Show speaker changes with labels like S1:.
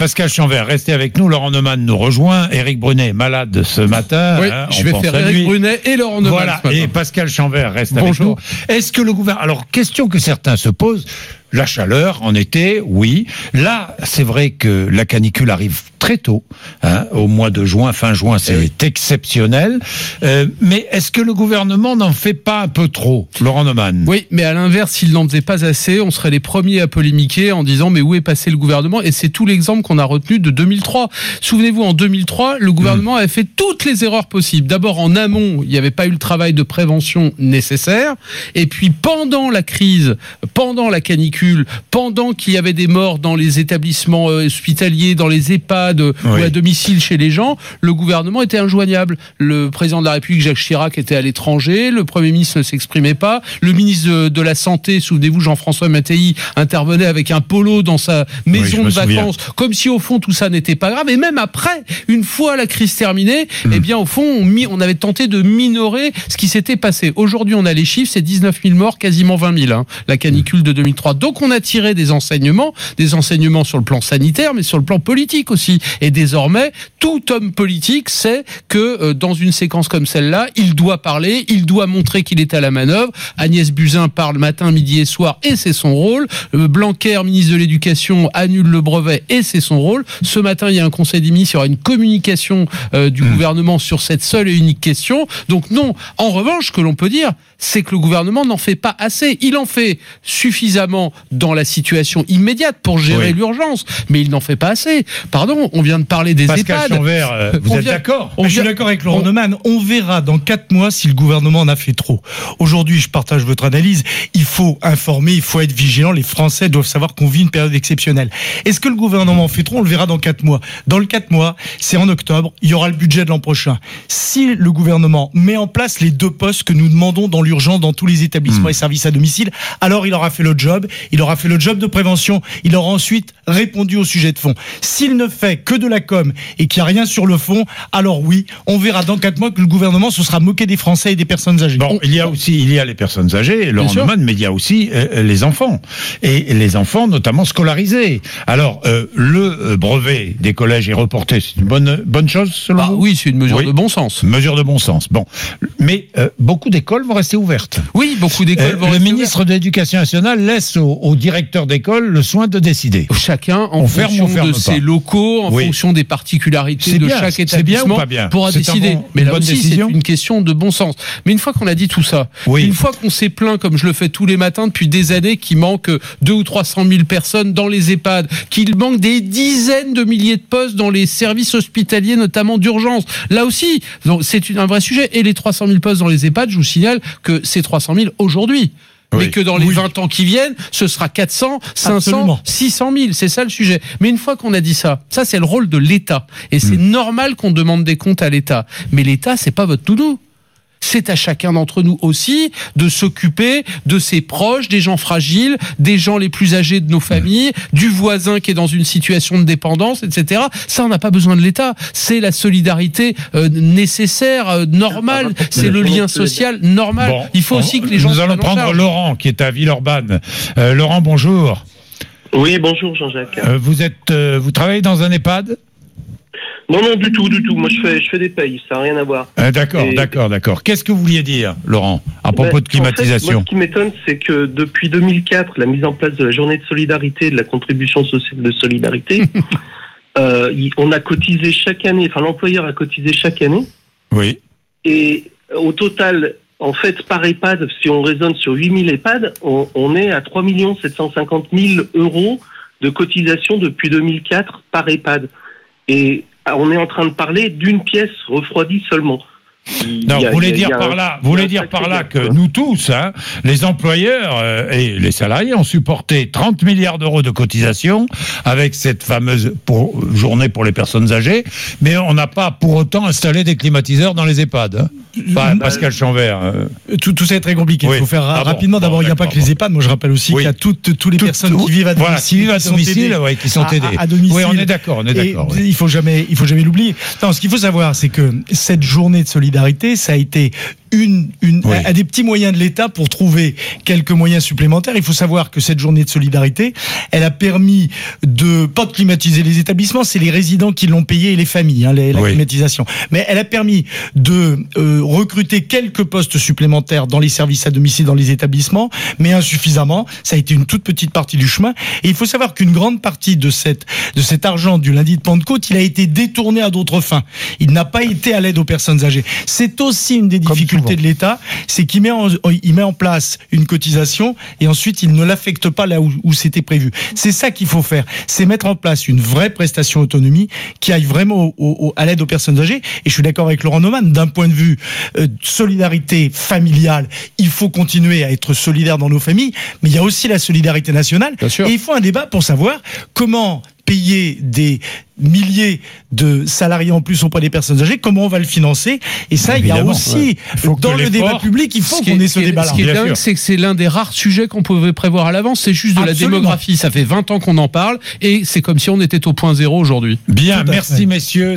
S1: Pascal Chanvert, restez avec nous. Laurent Neumann nous rejoint. Éric Brunet, malade ce matin.
S2: Oui,
S1: hein,
S2: je vais faire
S1: lui.
S2: Brunet et Laurent Neumann.
S1: Voilà,
S2: ce matin.
S1: et Pascal Chanvert reste avec nous. Est-ce que le gouvernement... Alors, question que certains se posent, la chaleur en été, oui. Là, c'est vrai que la canicule arrive très tôt, hein, au mois de juin, fin juin, c'est exceptionnel. Euh, mais est-ce que le gouvernement n'en fait pas un peu trop, Laurent Neumann?
S2: Oui, mais à l'inverse, s'il n'en faisait pas assez, on serait les premiers à polémiquer en disant mais où est passé le gouvernement? Et c'est tout l'exemple qu'on a retenu de 2003. Souvenez-vous, en 2003, le gouvernement avait fait toutes les erreurs possibles. D'abord, en amont, il n'y avait pas eu le travail de prévention nécessaire. Et puis, pendant la crise, pendant la canicule, pendant qu'il y avait des morts dans les établissements euh, hospitaliers, dans les EHPAD euh, ou à domicile chez les gens, le gouvernement était injoignable. Le président de la République, Jacques Chirac, était à l'étranger, le Premier ministre ne s'exprimait pas, le ministre de, de la Santé, souvenez-vous, Jean-François Mattei, intervenait avec un polo dans sa
S1: Oui,
S2: maison
S1: me
S2: de
S1: souviens.
S2: vacances, comme si au fond tout ça n'était pas grave. Et même après, une fois la crise terminée,
S1: Hmm.
S2: eh bien au fond, on avait tenté de minorer ce qui s'était passé. Aujourd'hui, on a les chiffres, c'est 19 000 morts, quasiment 20 000, hein, la canicule de 2003. Donc on a tiré des enseignements, des enseignements sur le plan sanitaire, mais sur le plan politique aussi. Et désormais, tout homme politique sait que euh, dans une séquence comme celle-là, il doit parler, il doit montrer qu'il est à la manœuvre. Agnès Buzyn parle matin, midi et soir, et c'est son rôle. Euh, Blanquer, ministre de l'Éducation, annule le brevet, et c'est son rôle. Ce matin, il y a un conseil des ministres, il y aura une communication euh, du gouvernement sur cette seule et unique question. Donc non, en revanche, que l'on peut dire, c'est que le gouvernement n'en fait pas assez. Il en fait suffisamment dans la situation immédiate pour gérer
S1: Oui.
S2: l'urgence, mais il n'en fait pas assez. Pardon, on vient de parler des
S1: Pascal
S2: EHPAD.
S1: Chanvert, euh, vous
S2: On
S1: êtes d'accord
S3: je suis d'accord avec Laurent
S2: on-
S3: Neumann. On verra dans quatre mois si le gouvernement en a fait trop. Aujourd'hui, je partage votre analyse. Il faut informer, il faut être vigilant. Les Français doivent savoir qu'on vit une période exceptionnelle. Est-ce que le gouvernement en fait trop? On le verra dans quatre mois. Dans le quatre mois, c'est en octobre. Il y aura le budget de l'an prochain. Si le gouvernement met en place les deux postes que nous demandons dans l'urgence dans tous les établissements et services à domicile, alors il aura fait le job. Il aura fait le job de prévention. Il aura ensuite répondu au sujet de fond. S'il ne fait que de la com et qu'il n'y a rien sur le fond, alors oui, on verra dans quatre mois que le gouvernement se sera moqué des Français et des personnes âgées.
S1: Bon, il y a aussi il y a les personnes âgées. Neumann, mais il y a aussi euh, les enfants et les enfants notamment scolarisés. Alors euh, le euh, brevet des collèges est reporté, c'est une bonne bonne chose selon
S2: Bah
S1: vous?
S2: oui, c'est une mesure
S1: Oui.
S2: de bon sens.
S1: Mesure de bon sens. Bon, mais euh, beaucoup d'écoles vont rester ouvertes.
S2: Oui, beaucoup
S1: Euh,
S2: d'écoles vont
S1: le ministre de l'Éducation nationale laisse au, au directeur d'école le soin de décider.
S2: chacun en
S1: On ferme,
S2: fonction
S1: on ferme
S2: de
S1: pas.
S2: ses locaux, en
S1: Oui.
S2: fonction des particularités de
S1: bien,
S2: chaque
S1: c'est bien ou
S2: établissement,
S1: pas bien
S2: pourra décider.
S1: bon-
S2: Mais là
S1: bonne
S2: aussi, c'est une question de bon sens. Mais une fois qu'on a dit tout ça,
S1: Oui.
S2: une fois qu'on s'est plaint, comme je le fais tous les matins depuis des années, qu'il manque deux ou trois cent mille personnes dans les EHPAD, qu'il manque des dizaines de milliers de postes dans les services hospitaliers, notamment d'urgence. Là aussi, c'est un vrai sujet. Et les 300 000 postes dans les EHPAD, je vous signale que c'est 300 000 aujourd'hui.
S1: Oui.
S2: Mais que dans les
S3: Oui.
S2: 20 ans qui viennent, ce sera 400, 500,
S3: Absolument.
S2: 600 000. C'est ça le sujet. Mais une fois qu'on a dit ça, ça c'est le rôle de l'État. Et c'est
S1: Hmm.
S2: normal qu'on demande des comptes à l'État. Mais l'État, c'est pas votre tounou. C'est à chacun d'entre nous aussi de s'occuper de ses proches, des gens fragiles, des gens les plus âgés de nos familles, du voisin qui est dans une situation de dépendance, etc. Ça, on n'a pas besoin de l'État. C'est la solidarité euh, nécessaire, euh, normale. C'est le lien social normal.
S1: Bon,
S2: Il faut aussi que les gens
S1: Nous allons prendre
S2: charge.
S1: Laurent qui est à Villeurbanne. Euh, Laurent, bonjour.
S4: Oui, bonjour Jean-Jacques.
S1: Euh, vous êtes, euh, vous travaillez dans un EHPAD?
S4: Non, non, du tout, du tout. Moi, je fais, je fais des payes, ça n'a rien à voir.
S1: Euh, D'accord,
S4: Et-
S1: d'accord, d'accord. Qu'est-ce que vous vouliez dire, Laurent, à propos
S4: Ben,
S1: de climatisation
S4: en fait, moi, ce qui m'étonne, c'est que depuis 2004, la mise en place de la journée de solidarité, de la contribution sociale de solidarité, euh, on a cotisé chaque année, enfin l'employeur a cotisé chaque année,
S1: Oui.
S4: et au total, en fait, par EHPAD, si on raisonne sur 8000 EHPAD, on, on est à 3 750 000 euros de cotisation depuis 2004 par EHPAD. Et on est en train de parler d'une pièce refroidie seulement.
S1: Non, vous voulez dire par là, vous voulez dire par que nous tous, hein, les employeurs euh, et les salariés ont supporté 30 milliards d'euros de cotisation avec cette fameuse pour, journée pour les personnes âgées, mais on n'a pas pour autant installé des climatiseurs dans les EHPAD. hein. Enfin,
S3: Bah,
S1: Pascal Chanvert. euh,
S3: Tout, tout ça est très compliqué.
S1: Oui.
S3: Il faut faire
S1: Ah bon.
S3: rapidement. D'abord, il n'y a pas que les. EHPAD. Moi, je rappelle aussi
S1: Oui.
S3: qu'il y a toutes, toutes les personnes
S1: tout-
S3: qui vivent à domicile.
S1: Voilà, qui vivent à
S3: sont
S1: domicile,
S3: aidées
S1: ouais, qui sont
S3: à-
S1: aidés.
S3: À, à domicile.
S1: Oui, on est d'accord, on est
S3: Et
S1: d'accord. oui.
S3: Il faut jamais, il faut jamais l'oublier. Non, ce qu'il faut savoir, c'est que cette journée de solidarité, ça a été une, une,
S1: Oui.
S3: à des petits moyens de l'État pour trouver quelques moyens supplémentaires. Il faut savoir que cette journée de solidarité, elle a permis de pas de climatiser les établissements, c'est les résidents qui l'ont payé et les familles, hein, la
S1: Oui.
S3: climatisation. Mais elle a permis de euh, recruter quelques postes supplémentaires dans les services à domicile, dans les établissements, mais insuffisamment. Ça a été une toute petite partie du chemin. Et il faut savoir qu'une grande partie de cette de cet argent du lundi de Pentecôte, il a été détourné à d'autres fins. Il n'a pas été à l'aide aux personnes âgées. C'est aussi une des difficultés de l'État, c'est qu'il met en, il met en place une cotisation et ensuite il ne l'affecte pas là où, où c'était prévu. C'est ça qu'il faut faire, c'est mettre en place une vraie prestation autonomie qui aille vraiment au- au- à l'aide aux personnes âgées. Et je suis d'accord avec Laurent Neumann, d'un point de vue euh, solidarité familiale, il faut continuer à être solidaire dans nos familles, mais il y a aussi la solidarité nationale.
S2: Bien sûr.
S3: Et il faut un débat pour savoir comment payer des milliers de salariés en plus auprès des personnes âgées, comment on va le financer? Et ça, il y a aussi,
S1: ouais.
S3: Dans le débat public, il faut qu'on ait ce
S2: qui est-
S3: débat-là.
S2: Ce qui est
S1: Bien
S2: dingue, c'est que c'est l'un des rares sujets qu'on pouvait prévoir à l'avance. C'est juste de la démographie. Ça fait 20 ans qu'on en parle et c'est comme si on était au point zéro aujourd'hui.
S1: Bien, merci
S3: fait.
S1: messieurs.